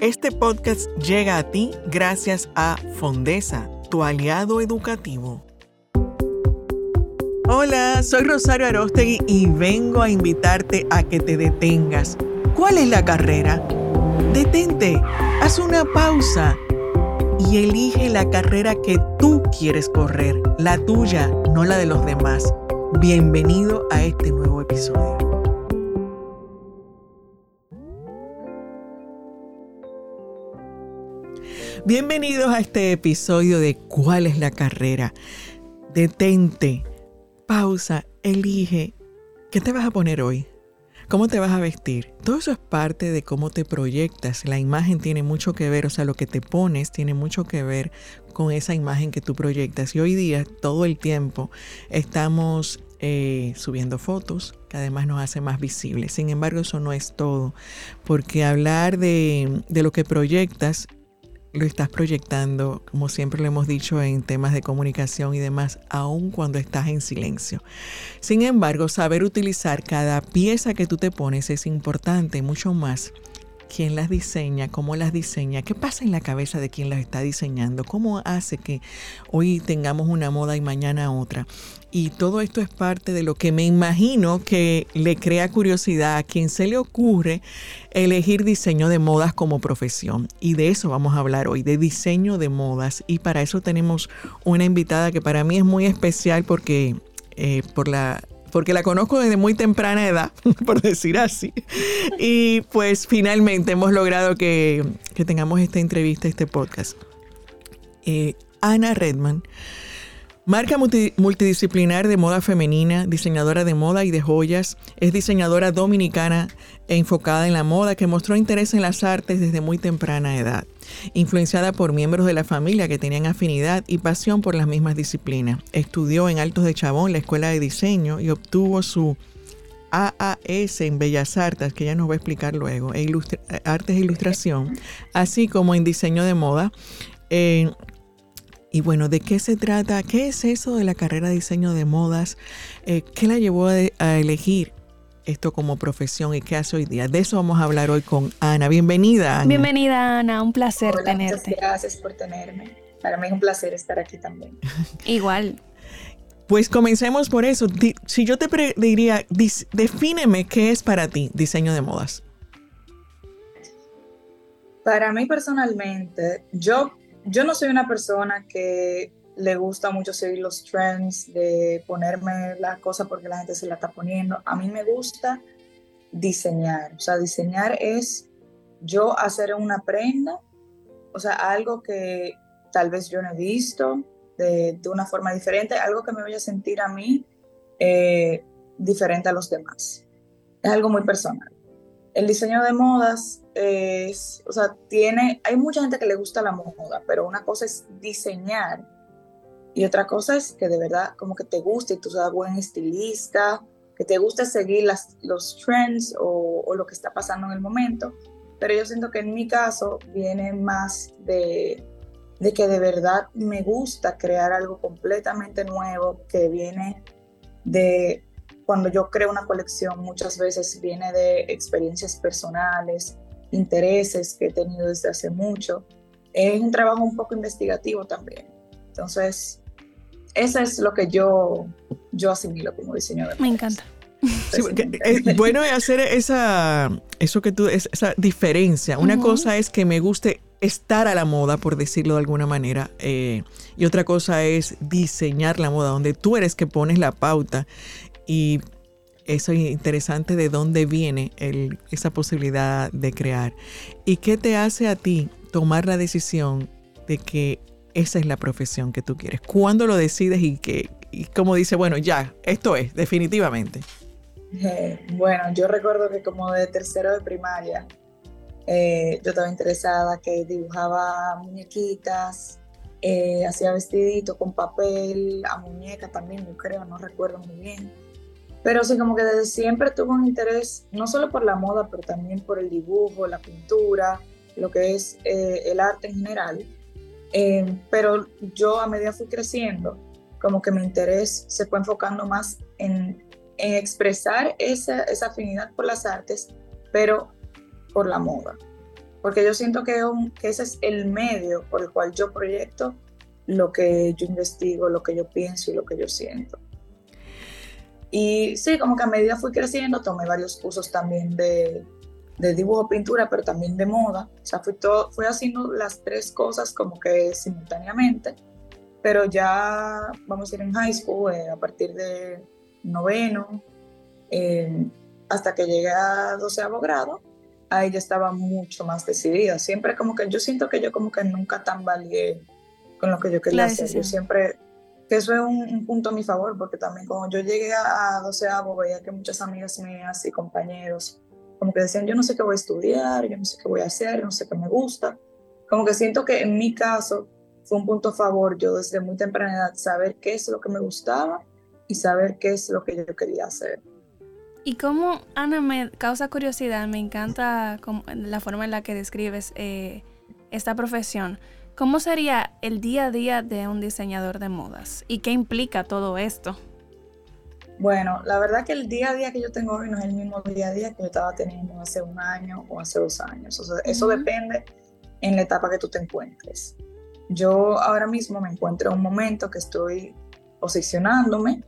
Este podcast llega a ti gracias a Fondesa, tu aliado educativo. Hola, soy Rosario Arostegui y vengo a invitarte a que te detengas. ¿Cuál es la carrera? Detente, haz una pausa y elige la carrera que tú quieres correr, la tuya, no la de los demás. Bienvenido a este nuevo episodio. Bienvenidos a este episodio de ¿Cuál es la carrera? Detente, pausa, elige. ¿Qué te vas a poner hoy? ¿Cómo te vas a vestir? Todo eso es parte de cómo te proyectas. La imagen tiene mucho que ver, o sea, lo que te pones tiene mucho que ver con esa imagen que tú proyectas. Y hoy día, todo el tiempo, estamos eh, subiendo fotos, que además nos hace más visibles. Sin embargo, eso no es todo, porque hablar de, de lo que proyectas lo estás proyectando, como siempre lo hemos dicho en temas de comunicación y demás, aun cuando estás en silencio. Sin embargo, saber utilizar cada pieza que tú te pones es importante, mucho más quién las diseña, cómo las diseña, qué pasa en la cabeza de quien las está diseñando, cómo hace que hoy tengamos una moda y mañana otra. Y todo esto es parte de lo que me imagino que le crea curiosidad a quien se le ocurre elegir diseño de modas como profesión. Y de eso vamos a hablar hoy, de diseño de modas. Y para eso tenemos una invitada que para mí es muy especial porque eh, por la porque la conozco desde muy temprana edad, por decir así. Y pues finalmente hemos logrado que, tengamos esta entrevista, este podcast. Eh, Ana Redman Marca multidisciplinar de moda femenina, diseñadora de moda y de joyas, es diseñadora dominicana enfocada en la moda que mostró interés en las artes desde muy temprana edad, influenciada por miembros de la familia que tenían afinidad y pasión por las mismas disciplinas. Estudió en Altos de Chabón la Escuela de Diseño y obtuvo su AAS en Bellas Artes, que ella nos va a explicar luego, e Artes e Ilustración, así como en Diseño de Moda. Y bueno, ¿de qué se trata? ¿Qué es eso de la carrera de diseño de modas? Eh, ¿Qué la llevó a, elegir esto como profesión y qué hace hoy día? De eso vamos a hablar hoy con Ana. Bienvenida, Ana. Bienvenida, Ana. Un placer tenerte. Muchas gracias por tenerme. Para mí es un placer estar aquí también. Igual. Pues comencemos por eso. Si yo te diría, defíneme qué es para ti diseño de modas. Para mí personalmente, yo yo no soy una persona que le gusta mucho seguir los trends, de ponerme las cosas porque la gente se la está poniendo. A mí me gusta diseñar. O sea, diseñar es yo hacer una prenda, o sea, algo que tal vez yo no he visto de, una forma diferente, algo que me vaya a sentir a mí eh, diferente a los demás. Es algo muy personal. El diseño de modas es, o sea, tiene, hay mucha gente que le gusta la moda, pero una cosa es diseñar y otra cosa es que de verdad como que te guste y tú seas buen estilista, que te guste seguir las, los trends o, o, lo que está pasando en el momento. Pero yo siento que en mi caso viene más de, de que de verdad me gusta crear algo completamente nuevo que viene de cuando yo creo una colección muchas veces viene de experiencias personales, intereses que he tenido desde hace mucho. Es un trabajo un poco investigativo también. Entonces, eso es lo que yo, yo asimilo como diseñador. Me encanta. es bueno hacer esa, eso que tú, esa diferencia. Una cosa es que me guste estar a la moda, por decirlo de alguna manera, eh, y otra cosa es diseñar la moda, donde tú eres que pones la pauta y eso es interesante de dónde viene esa posibilidad de crear. ¿Y qué te hace a ti tomar la decisión de que esa es la profesión que tú quieres? ¿Cuándo lo decides y, que, y cómo dice, bueno, ya, esto es, definitivamente? Eh, bueno, yo recuerdo que como de tercero de primaria, eh, yo estaba interesada, que dibujaba muñequitas, eh, hacía vestidito con papel, a muñeca también, yo creo, no recuerdo muy bien pero sí, como que desde siempre tuve un interés, no solo por la moda, pero también por el dibujo, la pintura, lo que es eh, el arte en general. Eh, pero yo a medida fui creciendo, como que mi interés se fue enfocando más en, en expresar esa, esa afinidad por las artes, pero por la moda. porque yo siento que, que ese es el medio por el cual yo proyecto lo que yo investigo, lo que yo pienso y lo que yo siento. Y sí, como que a medida fui creciendo, tomé varios cursos también de, de dibujo, pintura, pero también de moda. O sea, fui, todo, fui haciendo las tres cosas como que simultáneamente, pero ya vamos a ir en high school eh, a partir de noveno, eh, hasta que llegué a doceavo grado, ahí ya estaba mucho más decidida. Siempre como que yo siento que yo como que nunca tambaleé con lo que yo quería hacer. Yo siempre, que eso es un, punto a mi favor, porque también como yo llegué a doceavo, veía que muchas amigas mías y compañeros como que decían, yo no sé qué voy a estudiar, yo no sé qué voy a hacer, no sé qué me gusta. Como que siento que en mi caso fue un punto a favor yo desde muy temprana edad saber qué es lo que me gustaba y saber qué es lo que yo quería hacer. Y como, Ana, me causa curiosidad, me encanta la forma en la que describes eh, esta profesión. ¿Cómo sería el día a día de un diseñador de modas? ¿Y qué implica todo esto? Bueno, la verdad que el día a día que yo tengo hoy no es el mismo día a día que yo estaba teniendo hace un año o hace dos años. O sea, eso depende en la etapa que tú te encuentres. Yo ahora mismo me encuentro en un momento que estoy posicionándome.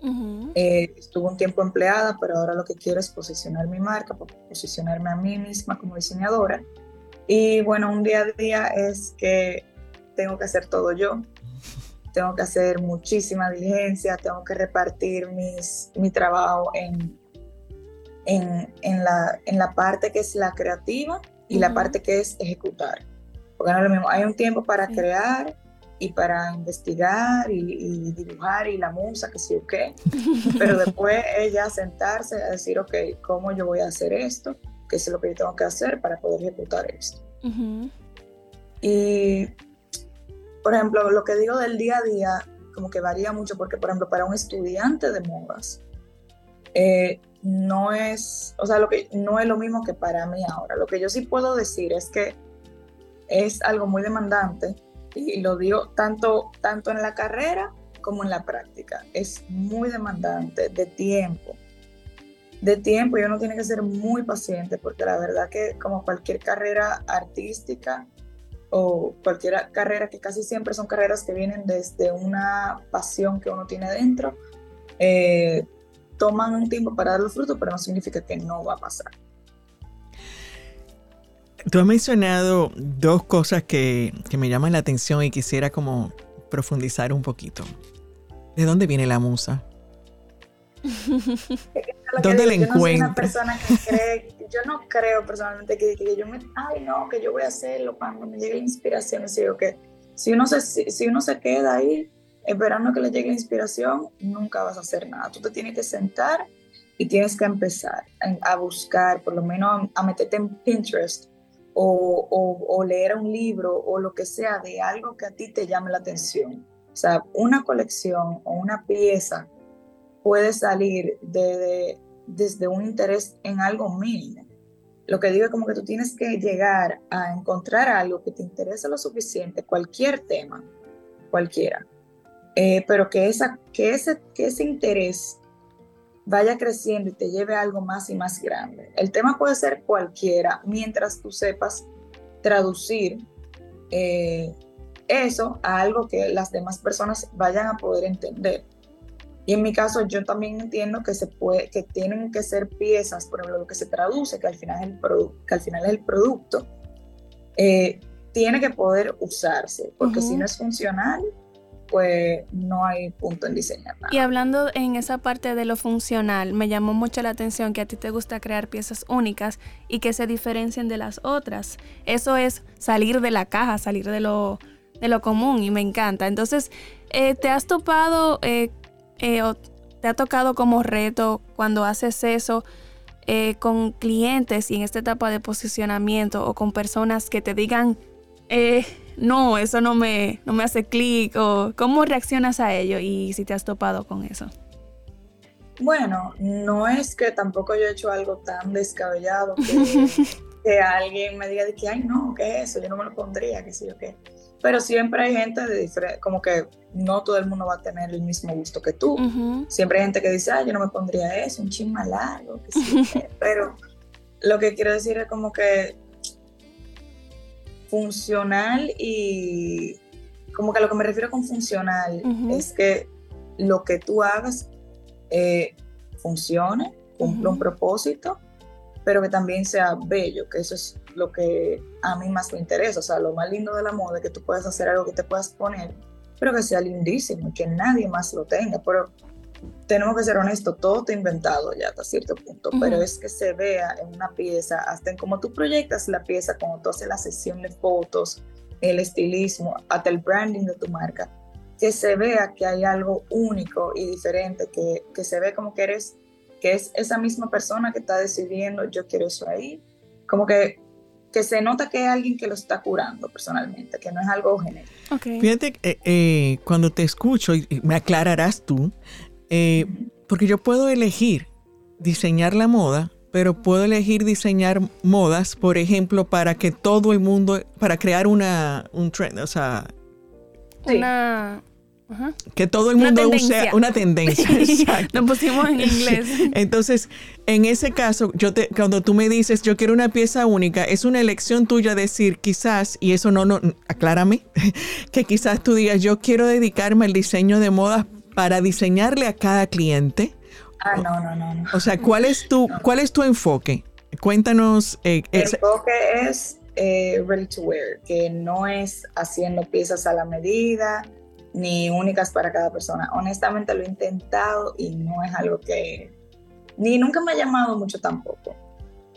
Eh, estuve un tiempo empleada, pero ahora lo que quiero es posicionar mi marca, posicionarme a mí misma como diseñadora. Y bueno, un día a día es que tengo que hacer todo yo tengo que hacer muchísima diligencia, tengo que repartir mis, mi trabajo en, en, en, la, en la parte que es la creativa y la parte que es ejecutar. Porque no es lo mismo, hay un tiempo para crear y para investigar y, dibujar y la musa, que sí o qué, pero después ella sentarse a decir, ok, ¿cómo yo voy a hacer esto? ¿Qué es lo que yo tengo que hacer para poder ejecutar esto? Y por ejemplo, lo que digo del día a día, como que varía mucho, porque, por ejemplo, para un estudiante de modas, eh, no es, o sea, lo que no es lo mismo que para mí ahora. Lo que yo sí puedo decir es que es algo muy demandante y lo digo tanto, tanto en la carrera como en la práctica. Es muy demandante de tiempo. De tiempo y uno tiene que ser muy paciente porque la verdad que como cualquier carrera artística, o cualquier carrera, que casi siempre son carreras que vienen desde una pasión que uno tiene dentro, eh, toman un tiempo para dar los frutos, pero no significa que no va a pasar. Tú has mencionado dos cosas que, que me llaman la atención y quisiera como profundizar un poquito. ¿De dónde viene la musa? ¿Dónde la encuentro? persona que cree, yo no creo personalmente que, yo me, ay no, que yo voy a hacerlo cuando me llegue la inspiración. que si uno se, si, uno se queda ahí esperando que le llegue la inspiración, nunca vas a hacer nada. Tú te tienes que sentar y tienes que empezar a, buscar, por lo menos a, meterte en Pinterest o, o, o, leer un libro o lo que sea de algo que a ti te llame la atención. O sea, una colección o una pieza puede salir de, desde un interés en algo mínimo. Lo que digo es como que tú tienes que llegar a encontrar algo que te interese lo suficiente, cualquier tema, cualquiera, eh, pero que, esa, que, ese, que ese interés vaya creciendo y te lleve a algo más y más grande. El tema puede ser cualquiera mientras tú sepas traducir eh, eso a algo que las demás personas vayan a poder entender. Y en mi caso, yo también entiendo que, se puede, que tienen que ser piezas, por ejemplo, lo que se traduce, que al final es el, que al final es el producto, eh, tiene que poder usarse, porque si no es funcional, pues no hay punto en diseñar nada. Y hablando en esa parte de lo funcional, me llamó mucho la atención que a ti te gusta crear piezas únicas y que se diferencien de las otras. Eso es salir de la caja, salir de lo, de lo común y me encanta. Entonces, eh, ¿te has topado eh, eh, te ha tocado como reto cuando haces eso eh, con clientes y en esta etapa de posicionamiento o con personas que te digan, eh, no, eso no me, no me hace clic o cómo reaccionas a ello y si te has topado con eso? Bueno, no es que tampoco yo he hecho algo tan descabellado que, que alguien me diga de que, ay, no, ¿qué es eso? Yo no me lo pondría, que sí o qué pero siempre hay gente de diferente, como que no todo el mundo va a tener el mismo gusto que tú. Siempre hay gente que dice, ah, yo no me pondría eso, un chisme largo, pero lo que quiero decir es como que funcional y como que a lo que me refiero con funcional es que lo que tú hagas eh, funcione, cumpla un propósito, pero que también sea bello, que eso es lo que a mí más me interesa. O sea, lo más lindo de la moda es que tú puedas hacer algo que te puedas poner, pero que sea lindísimo, que nadie más lo tenga. Pero tenemos que ser honestos, todo está inventado ya hasta cierto punto, pero es que se vea en una pieza, hasta en cómo tú proyectas la pieza, como tú haces la sesión de fotos, el estilismo, hasta el branding de tu marca, que se vea que hay algo único y diferente, que, que se ve como que eres, que es esa misma persona que está decidiendo, yo quiero eso ahí, como que que se nota que hay alguien que lo está curando personalmente, que no es algo genérico. Fíjate, eh, eh, cuando te escucho, y me aclararás tú, eh, porque yo puedo elegir diseñar la moda, pero puedo elegir diseñar modas, por ejemplo, para que todo el mundo, para crear una, un trend, o sea... Una... Que todo el mundo use una tendencia. Nos pusimos en inglés. Entonces, en ese caso, yo te, cuando tú me dices, yo quiero una pieza única, es una elección tuya decir quizás, y eso no, no, aclárame, que quizás tú digas, yo quiero dedicarme al diseño de modas para diseñarle a cada cliente? Ah, no, no, no. O sea, ¿cuál es tu, ¿cuál es tu enfoque? Cuéntanos. Eh, El enfoque es eh, ready to wear, que no es haciendo piezas a la medida ni únicas para cada persona. Honestamente lo he intentado y no es algo que ni nunca me ha llamado mucho tampoco.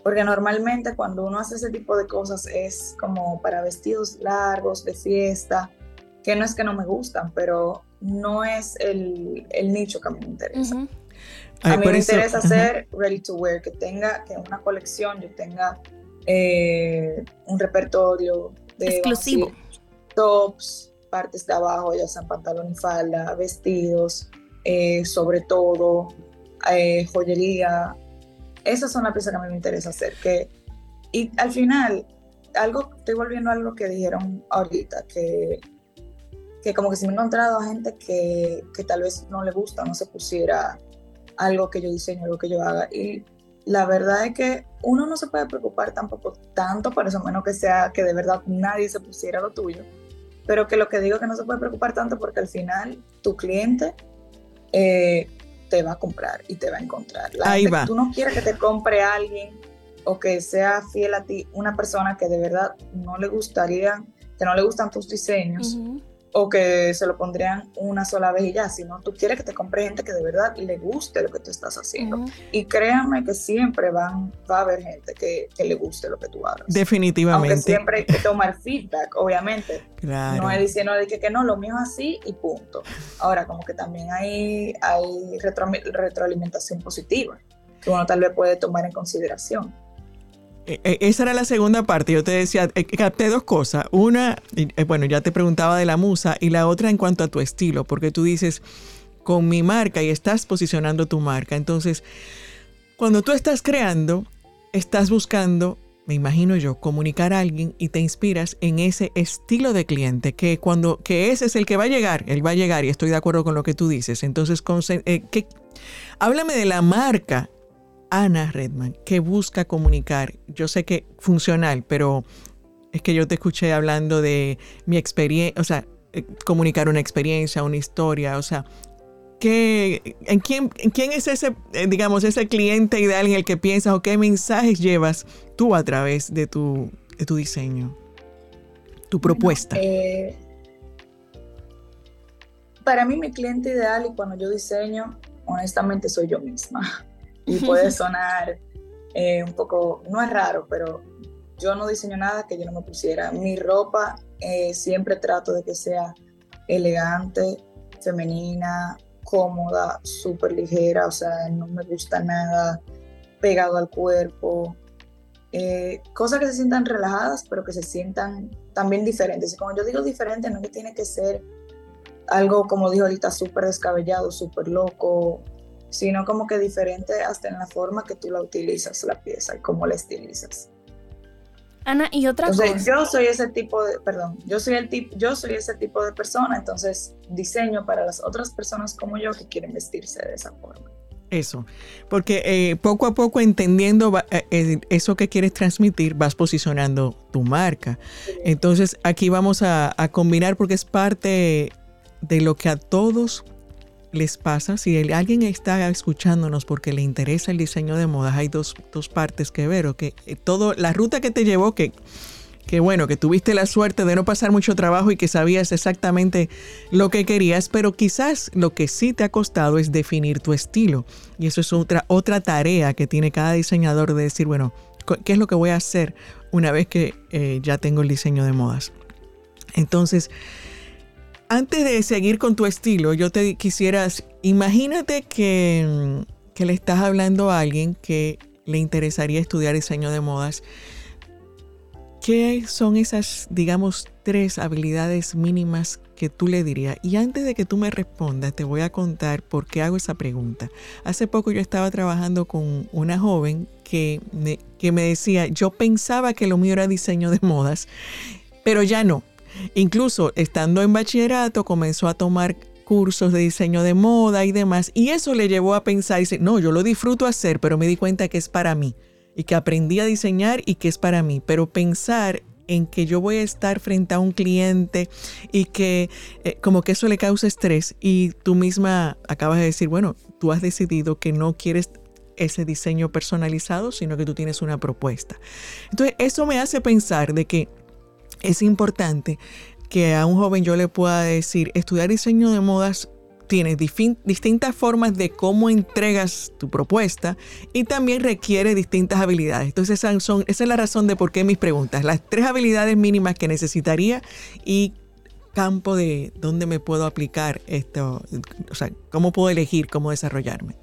Porque normalmente cuando uno hace ese tipo de cosas es como para vestidos largos, de fiesta, que no es que no me gustan, pero no es el, nicho que a mí me interesa. A mí me interesa hacer ready to wear, que tenga que una colección, yo tenga eh, un repertorio de exclusivo. tops, partes de abajo, ya sean pantalón y falda, vestidos, eh, sobre todo, eh, joyería. Esas son las piezas que a mí me interesa hacer. Que, y al final, algo, estoy volviendo a algo que dijeron ahorita, que que como que si me he encontrado a gente que, que tal vez no le gusta, no se pusiera algo que yo diseño, algo que yo haga. Y la verdad es que uno no se puede preocupar tampoco tanto, por eso menos que sea que de verdad nadie se pusiera lo tuyo, pero que lo que digo es que no se puede preocupar tanto porque al final tu cliente eh, te va a comprar y te va a encontrar. Ahí va. Tú no quieres que te compre alguien o que sea fiel a ti una persona que de verdad no le gustaría, que no le gustan tus diseños o que se lo pondrían una sola vez y ya, sino tú quieres que te compre gente que de verdad le guste lo que tú estás haciendo. Y créanme que siempre van, va a haber gente que, le guste lo que tú hagas. Definitivamente. Aunque siempre hay que tomar feedback, obviamente. No es diciendo de que, que, no, lo mío es así y punto. Ahora, como que también hay, hay retroalimentación positiva que uno tal vez puede tomar en consideración. Eh, eh, esa era la segunda parte. Yo te decía, eh, capté dos cosas. Una, bueno, ya te preguntaba de la musa y la otra en cuanto a tu estilo, porque tú dices, con mi marca y estás posicionando tu marca. Entonces, cuando tú estás creando, estás buscando, me imagino yo, comunicar a alguien y te inspiras en ese estilo de cliente, que cuando, que ese es el que va a llegar, él va a llegar y estoy de acuerdo con lo que tú dices. Entonces, háblame de la marca Ana Redman, que busca comunicar, yo sé que funcional, pero es que yo te escuché hablando de mi experiencia, o sea, eh, comunicar una experiencia, una historia, o sea, ¿qué, en, quién, quién es ese, eh, digamos, ese cliente ideal en el que piensas o qué mensajes llevas tú a través de tu, de tu diseño, tu propuesta? Eh, para mí mi cliente ideal y cuando yo diseño, honestamente soy yo misma y puede sonar eh, un poco, no es raro, pero yo no diseño nada que yo no me pusiera. Mi ropa eh, siempre trato de que sea elegante, femenina, cómoda, súper ligera, o sea, no me gusta nada pegado al cuerpo. Eh, cosas que se sientan relajadas, pero que se sientan también diferentes. Y como yo digo diferente, no es que tiene que ser algo, como dijo ahorita, súper descabellado, súper loco, sino como que diferente hasta en la forma que tú la utilizas la pieza y cómo la estilizas. Ana, y otra cosa. Yo soy ese tipo de, perdón, yo soy el tipo, yo soy ese tipo de persona, entonces diseño para las otras personas como yo que quieren vestirse de esa forma. Eso, porque eh, poco a poco entendiendo eh, eh, eso que quieres transmitir, vas posicionando tu marca. Entonces aquí vamos a, combinar porque es parte de lo que a todos les pasa. Si alguien está escuchándonos porque le interesa el diseño de modas, hay dos, dos partes que ver. O que todo, la ruta que te llevó, que que bueno, que tuviste la suerte de no pasar mucho trabajo y que sabías exactamente lo que querías, pero quizás lo que sí te ha costado es definir tu estilo. Y eso es otra, otra tarea que tiene cada diseñador de decir, bueno, ¿qué es lo que voy a hacer una vez que eh, ya tengo el diseño de modas? Entonces, antes de seguir con tu estilo, yo te quisieras, imagínate que, que le estás hablando a alguien que le interesaría estudiar diseño de modas ¿Qué son esas, digamos, tres habilidades mínimas que tú le dirías? Y antes de que tú me respondas, te voy a contar por qué hago esa pregunta. Hace poco yo estaba trabajando con una joven que me, que me decía, yo pensaba que lo mío era diseño de modas, pero ya no. Incluso estando en bachillerato comenzó a tomar cursos de diseño de moda y demás, y eso le llevó a pensar, dice, no, yo lo disfruto hacer, pero me di cuenta que es para mí y que aprendí a diseñar y que es para mí, pero pensar en que yo voy a estar frente a un cliente y que eh, como que eso le causa estrés y tú misma acabas de decir, bueno, tú has decidido que no quieres ese diseño personalizado, sino que tú tienes una propuesta. Entonces, eso me hace pensar de que es importante que a un joven yo le pueda decir, estudiar diseño de modas tienes distintas formas de cómo entregas tu propuesta y también requiere distintas habilidades. Entonces, son, esa es la razón de por qué mis preguntas. Las tres habilidades mínimas que necesitaría y campo de dónde me puedo aplicar esto, o sea, cómo puedo elegir cómo desarrollarme.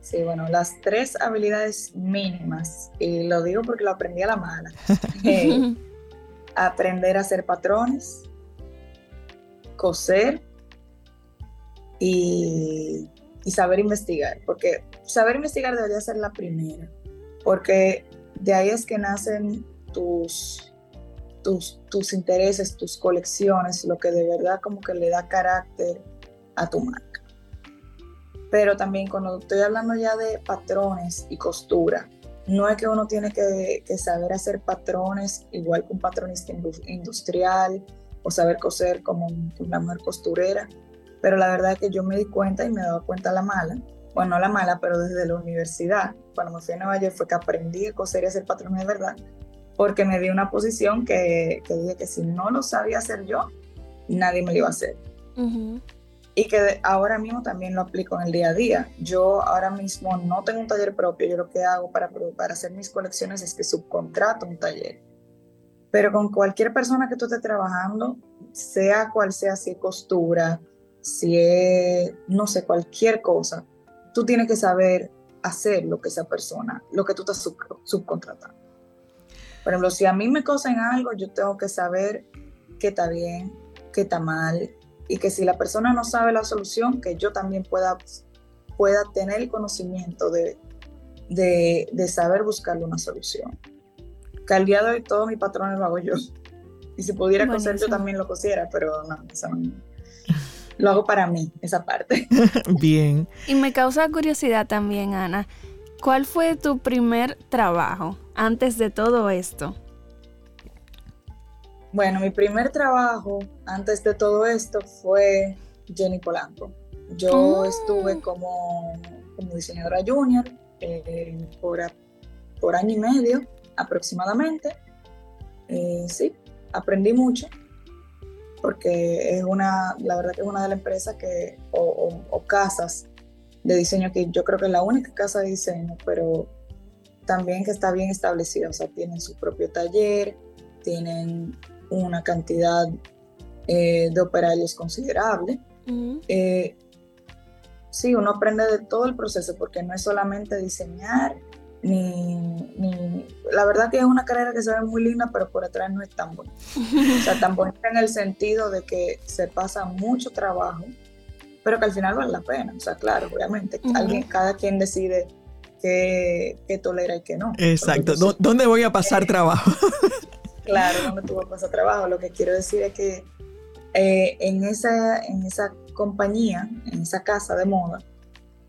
Sí, bueno, las tres habilidades mínimas, y lo digo porque lo aprendí a la mala. Aprender a hacer patrones, coser y, saber investigar, porque saber investigar debería ser la primera, porque de ahí es que nacen tus, tus, tus intereses, tus colecciones, lo que de verdad como que le da carácter a tu marca. Pero también cuando estoy hablando ya de patrones y costura, no es que uno tiene que, saber hacer patrones igual que un patronista industrial o saber coser como una mujer costurera, pero la verdad es que yo me di cuenta y me he cuenta la mala, bueno, no la mala, pero desde la universidad, cuando me fui a Nueva York fue que aprendí a coser y hacer patrones de verdad, porque me di una posición que, que dije que si no lo sabía hacer yo, nadie me lo iba a hacer. Y que ahora mismo también lo aplico en el día a día. Yo ahora mismo no tengo un taller propio, yo lo que hago para, para hacer mis colecciones es que subcontrato un taller. Pero con cualquier persona que tú estés trabajando, sea cual sea, si es costura, si es, no sé, cualquier cosa, tú tienes que saber hacer lo que esa persona, lo que tú estás subcontratando. Por ejemplo, si a mí me cosen algo, yo tengo que saber qué está bien, qué está mal, y que si la persona no sabe la solución, que yo también pueda, pueda tener el conocimiento de, de, saber buscarle una solución. Que al día de hoy todo mi patrón lo hago yo. Y si pudiera coser, yo también lo cosiera, pero no, eso no lo hago para mí, esa parte. Bien. Y me causa curiosidad también, Ana. ¿Cuál fue tu primer trabajo antes de todo esto? Bueno, mi primer trabajo antes de todo esto fue Jenny Polanco. Yo oh. estuve como, como, diseñadora junior eh, por, por año y medio aproximadamente. Eh, sí, aprendí mucho porque es una, la verdad que es una de las empresas que, o, casas de diseño que yo creo que es la única casa de diseño, pero también que está bien establecida, o sea, tienen su propio taller, tienen una cantidad eh, de operarios considerable. Eh, sí, uno aprende de todo el proceso porque no es solamente diseñar ni, la verdad que es una carrera que se ve muy linda, pero por atrás no es tan bonita. O sea, tan bonita en el sentido de que se pasa mucho trabajo, pero que al final vale la pena. O sea, claro, obviamente, alguien, cada quien decide qué, tolera y qué no. Exacto. ¿Dónde voy a pasar trabajo? claro, ¿dónde tú vas a pasar trabajo? Lo que quiero decir es que eh, en, esa, en esa compañía, en esa casa de moda,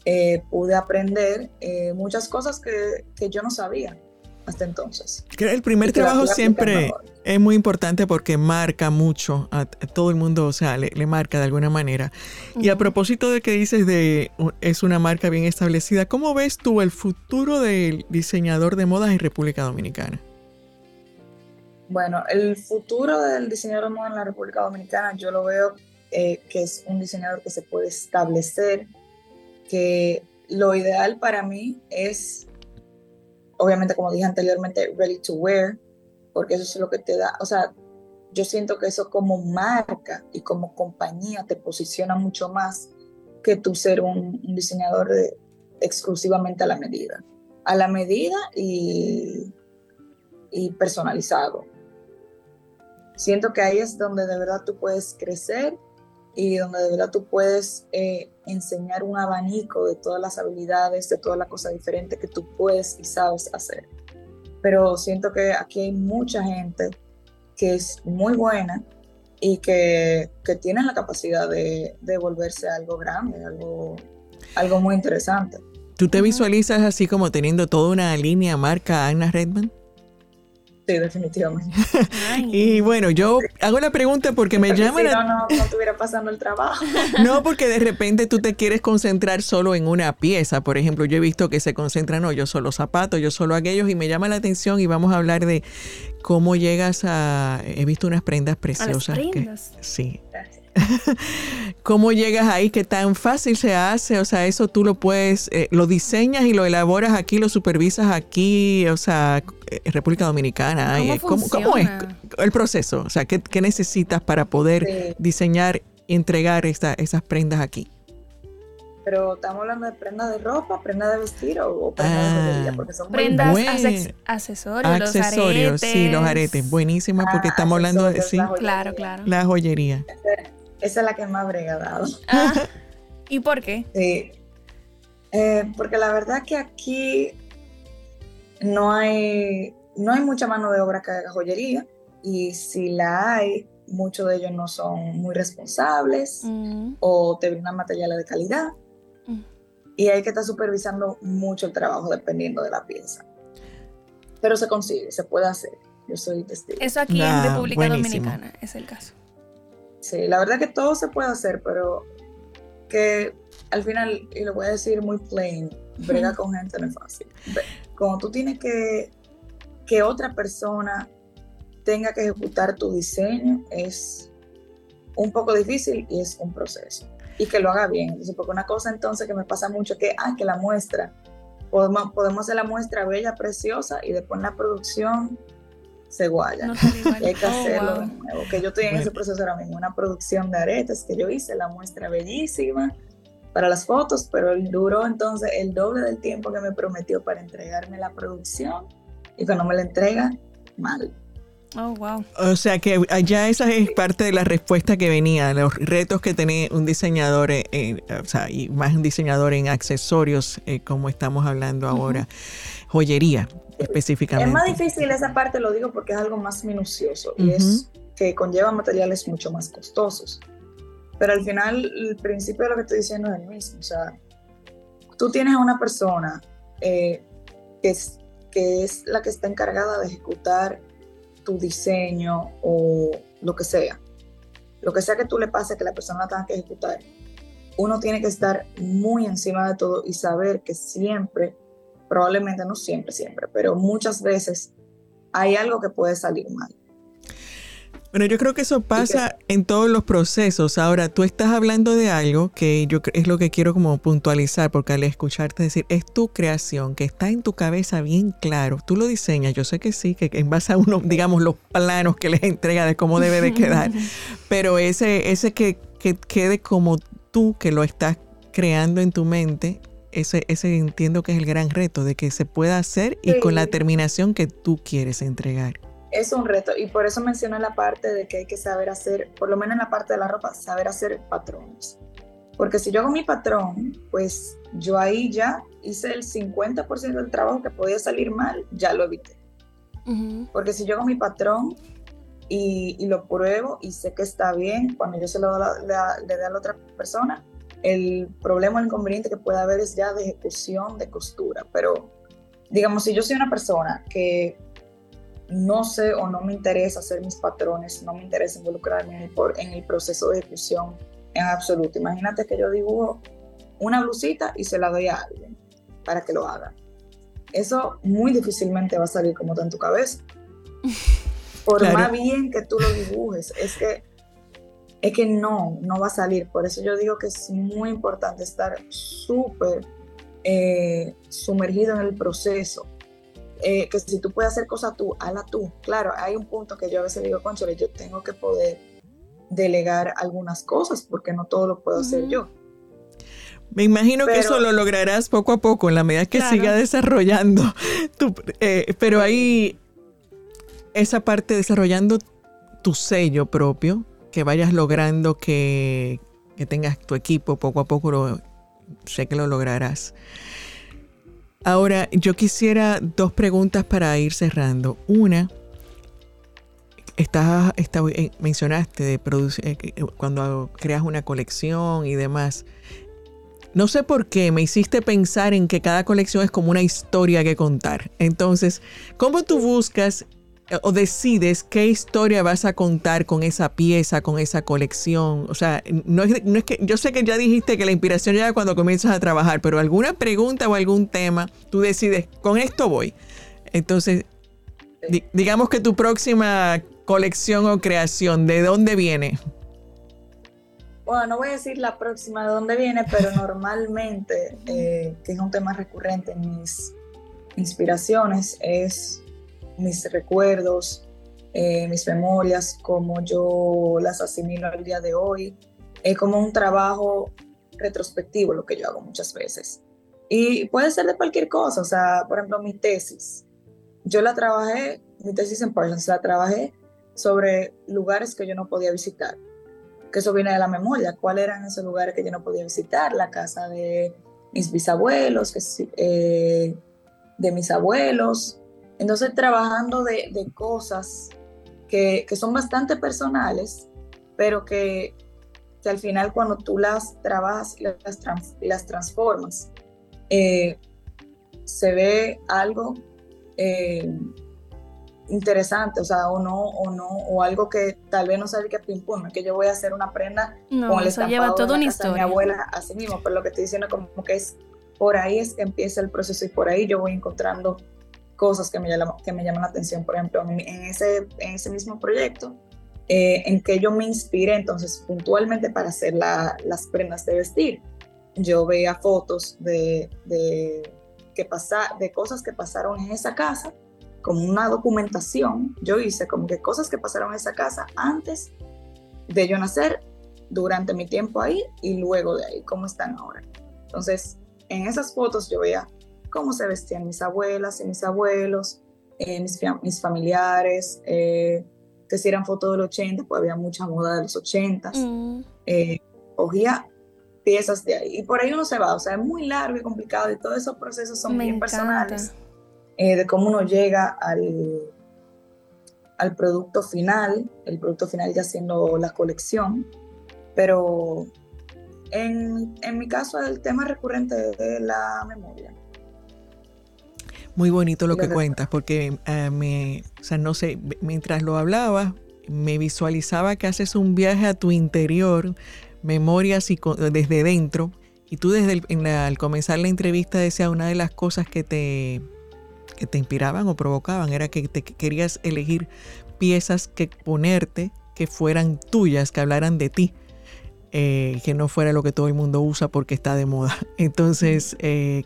eh, pude aprender eh, muchas cosas que, que, yo no sabía hasta entonces. El primer trabajo siempre es muy importante porque marca mucho a, todo el mundo, o sea, le, marca de alguna manera. Y a propósito de que dices de es una marca bien establecida, ¿cómo ves tú el futuro del diseñador de modas en República Dominicana? Bueno, el futuro del diseñador de moda en la República Dominicana yo lo veo eh, que es un diseñador que se puede establecer, que lo ideal para mí es, obviamente como dije anteriormente, ready to wear, porque eso es lo que te da, o sea, yo siento que eso como marca y como compañía te posiciona mucho más que tú ser un, diseñador exclusivamente a la medida. A la medida y, y personalizado. Siento que ahí es donde de verdad tú puedes crecer y donde de verdad tú puedes eh, enseñar un abanico de todas las habilidades, de todas las cosas diferentes que tú puedes y sabes hacer. Pero siento que aquí hay mucha gente que es muy buena y que, que tienen la capacidad de, de, volverse algo grande, algo, algo muy interesante. ¿Tú te visualizas así como teniendo toda una línea marca Anna Redman? Sí, definitivamente. y bueno, yo hago la pregunta porque me llaman. Si no, no, no estuviera pasando el trabajo. no, porque de repente tú te quieres concentrar solo en una pieza. Por ejemplo, yo he visto que se concentran, no, yo solo zapatos, yo solo aquellos, y me llama la atención y vamos a hablar de cómo llegas a. He visto unas prendas preciosas. prendas. sí. ¿Cómo llegas ahí? ¿Qué tan fácil se hace? O sea, eso tú lo puedes, eh, lo diseñas y lo elaboras aquí, lo supervisas aquí, o sea, eh, República Dominicana. ¿Cómo, ¿Cómo, es el proceso? O sea, ¿qué, necesitas para poder diseñar y entregar esta, esas prendas aquí? Pero estamos hablando de prendas de ropa, prendas de vestir o, prendas de ah. joyería, porque son prendas, muy accesorios, accesorios, los aretes. sí, los aretes, buenísimo, porque ah, estamos hablando de sí, claro, claro, la joyería. Esa es la que más brega dado. Ah, ¿Y por qué? Sí. Eh, porque la verdad que aquí no hay, no hay mucha mano de obra que haga joyería y si la hay, muchos de ellos no son muy responsables mm. o te brindan materiales de calidad mm. y hay que estar supervisando mucho el trabajo dependiendo de la pieza. Pero se consigue, se puede hacer. Yo soy testigo. Eso aquí en República Dominicana es el caso. Sí, la verdad que todo se puede hacer, pero que al final, y lo voy a decir muy plain, brega con gente no es fácil. Como tú tienes que que otra persona tenga que ejecutar tu diseño es un poco difícil y es un proceso. Y que lo haga bien. Entonces, porque una cosa entonces que me pasa mucho que, ah, que la muestra, podemos, podemos hacer la muestra bella, preciosa y después en la producción se guaya. y hay que oh, hacerlo de nuevo. Que yo estoy en ese proceso ahora mismo, una producción de aretes que yo hice, la muestra bellísima para las fotos, pero él duró entonces el doble del tiempo que me prometió para entregarme la producción y cuando me la entrega, mal. Oh, wow. O sea que ya esa es parte de la respuesta que venía, los retos que tiene un diseñador, o sea, y más un diseñador en accesorios, eh, como estamos hablando ahora, joyería específicamente. Es más difícil esa parte, lo digo porque es algo más minucioso y es que conlleva materiales mucho más costosos. Pero al final, el principio de lo que estoy diciendo es el mismo. O sea, tú tienes a una persona eh, que, es, que es la que está encargada de ejecutar tu diseño o lo que sea. Lo que sea que tú le pase que la persona tenga que ejecutar. Uno tiene que estar muy encima de todo y saber que siempre probablemente no siempre, siempre, pero muchas veces hay algo que puede salir mal. Bueno, yo creo que eso pasa en todos los procesos. Ahora, tú estás hablando de algo que yo es lo que quiero como puntualizar, porque al escucharte decir, es tu creación, que está en tu cabeza bien claro. Tú lo diseñas, yo sé que sí, que en base a uno, digamos, los planos que les entrega de cómo debe de quedar, pero ese, ese que, que quede como tú, que lo estás creando en tu mente, ese, ese entiendo que es el gran reto, de que se pueda hacer y con la terminación que tú quieres entregar. Es un reto y por eso mencioné la parte de que hay que saber hacer, por lo menos en la parte de la ropa, saber hacer patrones. Porque si yo hago mi patrón, pues yo ahí ya hice el 50% del trabajo que podía salir mal, ya lo evité. Porque si yo hago mi patrón y, lo pruebo y sé que está bien, cuando yo se lo le dé a la otra persona, el problema o el inconveniente que puede haber es ya de ejecución de costura, pero digamos, si yo soy una persona que no sé o no me interesa hacer mis patrones, no me interesa involucrarme en el, en el proceso de ejecución en absoluto. Imagínate que yo dibujo una blusita y se la doy a alguien para que lo haga. Eso muy difícilmente va a salir como está en tu cabeza. Por más bien que tú lo dibujes, es que es que no, no va a salir. Por eso yo digo que es muy importante estar súper eh, sumergido en el proceso. Eh, que si tú puedes hacer cosas tú, hazla tú. Claro, hay un punto que yo a veces digo, conchole, yo tengo que poder delegar algunas cosas porque no todo lo puedo hacer yo. Me imagino que eso lo lograrás poco a poco en la medida que siga desarrollando. Tu, eh, pero ahí, esa parte desarrollando tu sello propio, que vayas logrando que, tengas tu equipo poco a poco, lo, sé que lo lograrás. Ahora, yo quisiera dos preguntas para ir cerrando. Una, estás, eh, mencionaste de producir, eh, eh, cuando creas una colección y demás. No sé por qué me hiciste pensar en que cada colección es como una historia que contar. Entonces, ¿cómo tú buscas o decides qué historia vas a contar con esa pieza, con esa colección. O sea, no es, no es que yo sé que ya dijiste que la inspiración llega cuando comienzas a trabajar, pero alguna pregunta o algún tema, tú decides, con esto voy. Entonces, digamos que tu próxima colección o creación, ¿de dónde viene? Bueno, no voy a decir la próxima de dónde viene, pero normalmente, eh, que es un tema recurrente en mis inspiraciones, es mis recuerdos, eh, mis memorias, como yo las asimilo al día de hoy. Es como un trabajo retrospectivo lo que yo hago muchas veces. Y puede ser de cualquier cosa, o sea, por ejemplo, mi tesis. Yo la trabajé, mi tesis en Parsons, la trabajé sobre lugares que yo no podía visitar, que eso viene de la memoria, cuáles eran esos lugares que yo no podía visitar, la casa de mis bisabuelos, eh, de mis abuelos, entonces, trabajando de, cosas que, son bastante personales, pero que, al final cuando tú las trabajas y las, transformas, eh, se ve algo eh, interesante, o sea, o no, o no, o algo que tal vez no sabe que pum, que yo voy a hacer una prenda con el eso lleva toda una historia. De mi abuela así mismo, pero lo que estoy diciendo como que es por ahí es que empieza el proceso y por ahí yo voy encontrando cosas que me, llaman, que me llaman la atención. Por ejemplo, en ese, en ese mismo proyecto, eh, en que yo me inspiré entonces puntualmente para hacer las prendas de vestir. Yo veía fotos de, de, que pasa, de cosas que pasaron en esa casa, como una documentación. Yo hice como que cosas que pasaron en esa casa antes de yo nacer, durante mi tiempo ahí y luego de ahí, cómo están ahora. Entonces, en esas fotos yo veía cómo se vestían mis abuelas y mis abuelos, eh, mis, familiares, eh, que si eran fotos del 80, pues había mucha moda de los 80. Mm. Eh, cogía piezas de ahí y por ahí uno se va, o sea, es muy largo y complicado y todos esos procesos son bien personales de cómo uno llega al, al producto final, el producto final ya siendo la colección, pero en, en mi caso el tema recurrente de la memoria. Muy bonito lo que cuentas, porque eh, me, o sea, no sé, mientras lo hablaba, me visualizaba que haces un viaje a tu interior, memorias y desde dentro, y tú desde el, al comenzar la entrevista decías una de las cosas que te, que te inspiraban o provocaban era que te querías elegir piezas que ponerte que fueran tuyas, que hablaran de ti. Eh, que no fuera lo que todo el mundo usa porque está de moda. Entonces, eh,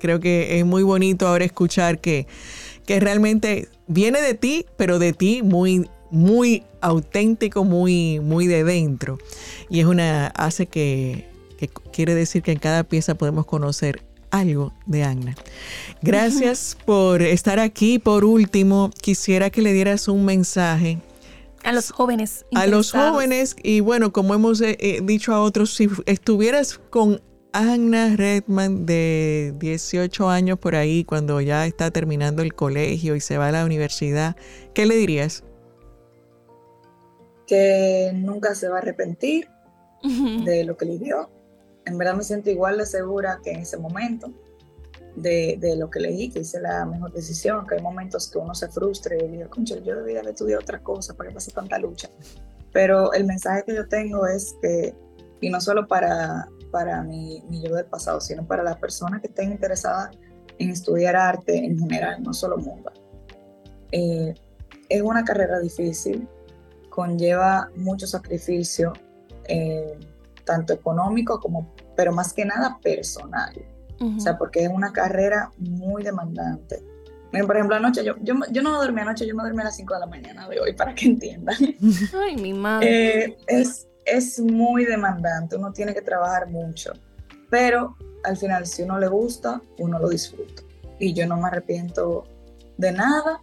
creo que es muy bonito ahora escuchar que, que realmente viene de ti, pero de ti muy, muy auténtico, muy, muy de dentro. Y es una, hace que, que quiere decir que en cada pieza podemos conocer algo de Agna. Gracias por estar aquí. Por último, quisiera que le dieras un mensaje a los jóvenes. A los jóvenes, y bueno, como hemos eh, eh, dicho a otros, si estuvieras con Anna Redman de 18 años por ahí, cuando ya está terminando el colegio y se va a la universidad, ¿qué le dirías? Que nunca se va a arrepentir de lo que le dio, en verdad me siento igual de segura que en ese momento de, de, lo que elegí, que hice la mejor decisión, que hay momentos que uno se frustra y dice, concho, yo debía haber estudiado otra cosa, ¿para qué pasa tanta lucha? Pero el mensaje que yo tengo es que, y no solo para, para mi, mi yo del pasado, sino para las personas que estén interesadas en estudiar arte en general, no solo mundo. Eh, es una carrera difícil, conlleva mucho sacrificio, eh, tanto económico como, pero más que nada personal. O sea, porque es una carrera muy demandante. por ejemplo, anoche, yo, yo, yo, no dormí anoche, yo me dormí a las 5 de la mañana de hoy, para que entiendan. Ay, mi madre. Eh, es, es muy demandante, uno tiene que trabajar mucho, pero al final, si uno le gusta, uno lo disfruta. Y yo no me arrepiento de nada.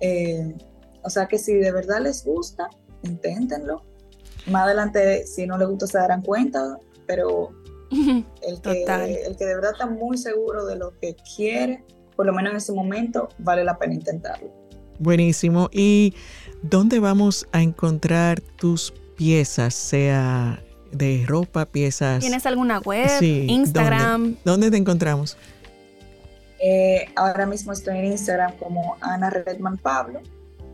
Eh, o sea que si de verdad les gusta, inténtenlo. Más adelante, si no les gusta, se darán cuenta, pero el que, el que de verdad está muy seguro de lo que quiere, por lo menos en ese momento, vale la pena intentarlo. Buenísimo. ¿Y dónde vamos a encontrar tus piezas, sea de ropa, piezas? ¿Tienes alguna web, Instagram? ¿Dónde, te encontramos? Eh, ahora mismo estoy en Instagram como Ana Redman Pablo.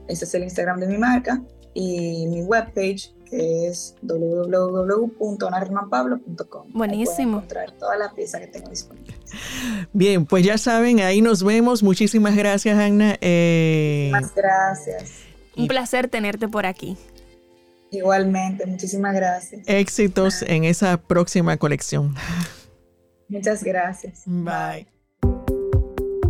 Ese es el Instagram de mi marca. Y mi webpage que es www.anaredmanpablo.com. Buenísimo. encontrar todas las piezas que tengo disponibles. Bien, pues ya saben, ahí nos vemos. Muchísimas gracias, Ana. Eh, Muchísimas gracias. Un placer tenerte por aquí. Igualmente, muchísimas gracias. Éxitos en esa próxima colección. Muchas gracias. Bye.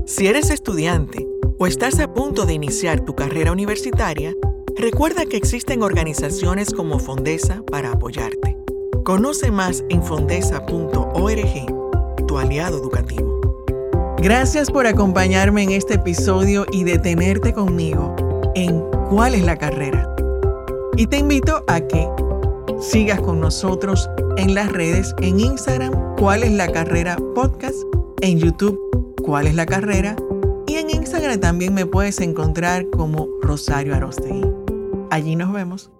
Si eres estudiante o estás a punto de iniciar tu carrera universitaria, recuerda que existen organizaciones como Fondesa para apoyarte. Conoce más en fondesa.org, tu aliado educativo. Gracias por acompañarme en este episodio y detenerte conmigo en ¿Cuál es la carrera? Y te invito a que sigas con nosotros en las redes, en Instagram, ¿Cuál es la carrera podcast? En YouTube, ¿Cuál es la carrera? Y en Instagram también me puedes encontrar como Rosario Arostegui. Allí nos vemos.